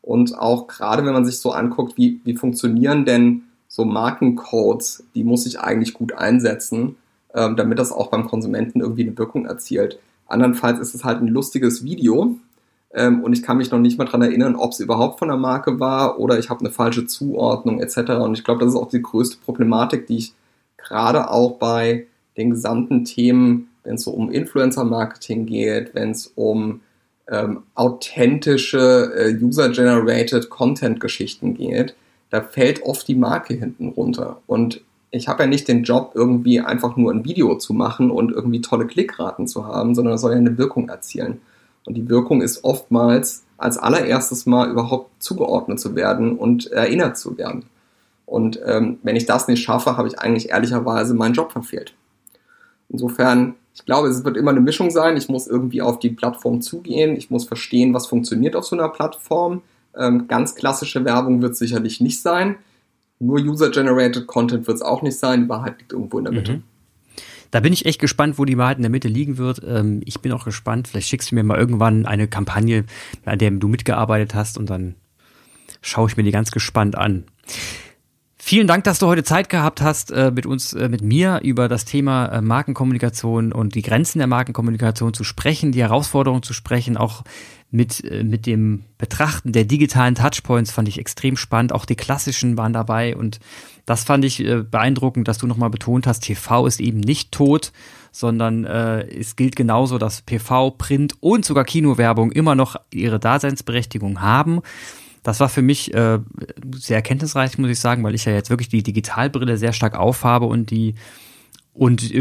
Und auch gerade wenn man sich so anguckt, wie, wie funktionieren denn so Markencodes, die muss ich eigentlich gut einsetzen, ähm, damit das auch beim Konsumenten irgendwie eine Wirkung erzielt. Andernfalls ist es halt ein lustiges Video ähm, und ich kann mich noch nicht mal dran erinnern, ob es überhaupt von der Marke war oder ich habe eine falsche Zuordnung etc. Und ich glaube, das ist auch die größte Problematik, die ich gerade auch bei den gesamten Themen, wenn es so um Influencer-Marketing geht, wenn es um ähm, authentische äh, User-Generated Content-Geschichten geht, da fällt oft die Marke hinten runter. Und ich habe ja nicht den Job, irgendwie einfach nur ein Video zu machen und irgendwie tolle Klickraten zu haben, sondern soll ja eine Wirkung erzielen. Und die Wirkung ist oftmals als allererstes mal überhaupt zugeordnet zu werden und erinnert zu werden. Und ähm, wenn ich das nicht schaffe, habe ich eigentlich ehrlicherweise meinen Job verfehlt. Insofern ich glaube, es wird immer eine Mischung sein. Ich muss irgendwie auf die Plattform zugehen. Ich muss verstehen, was funktioniert auf so einer Plattform. Ähm, ganz klassische Werbung wird sicherlich nicht sein. Nur User-Generated Content wird es auch nicht sein. Die Wahrheit liegt irgendwo in der Mitte. Mhm. Da bin ich echt gespannt, wo die Wahrheit in der Mitte liegen wird. Ähm, ich bin auch gespannt. Vielleicht schickst du mir mal irgendwann eine Kampagne, an der du mitgearbeitet hast und dann schaue ich mir die ganz gespannt an. Vielen Dank, dass du heute Zeit gehabt hast, äh, mit uns, äh, mit mir über das Thema äh, Markenkommunikation und die Grenzen der Markenkommunikation zu sprechen, die Herausforderungen zu sprechen, auch mit, mit dem Betrachten der digitalen Touchpoints fand ich extrem spannend. Auch die klassischen waren dabei und das fand ich beeindruckend, dass du nochmal betont hast, TV ist eben nicht tot, sondern äh, es gilt genauso, dass PV, Print und sogar Kinowerbung immer noch ihre Daseinsberechtigung haben das war für mich äh, sehr erkenntnisreich, muss ich sagen, weil ich ja jetzt wirklich die Digitalbrille sehr stark aufhabe und die und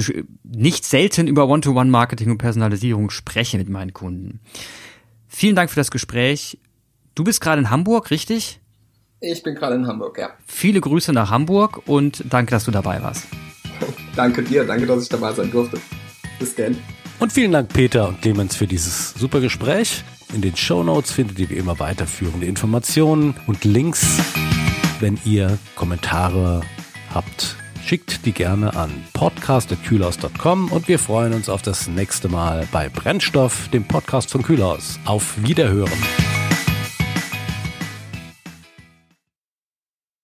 nicht selten über One-to-One-Marketing und Personalisierung spreche mit meinen Kunden. Vielen Dank für das Gespräch. Du bist gerade in Hamburg, richtig? Ich bin gerade in Hamburg, ja. Viele Grüße nach Hamburg und danke, dass du dabei warst. [LAUGHS] danke dir, danke, dass ich dabei sein durfte. Bis dann. Und vielen Dank, Peter und Clemens, für dieses super Gespräch. In den Show Notes findet ihr wie immer weiterführende Informationen und Links. Wenn ihr Kommentare habt, schickt die gerne an podcast.kühlhaus.com und wir freuen uns auf das nächste Mal bei Brennstoff, dem Podcast von Kühlhaus. Auf Wiederhören.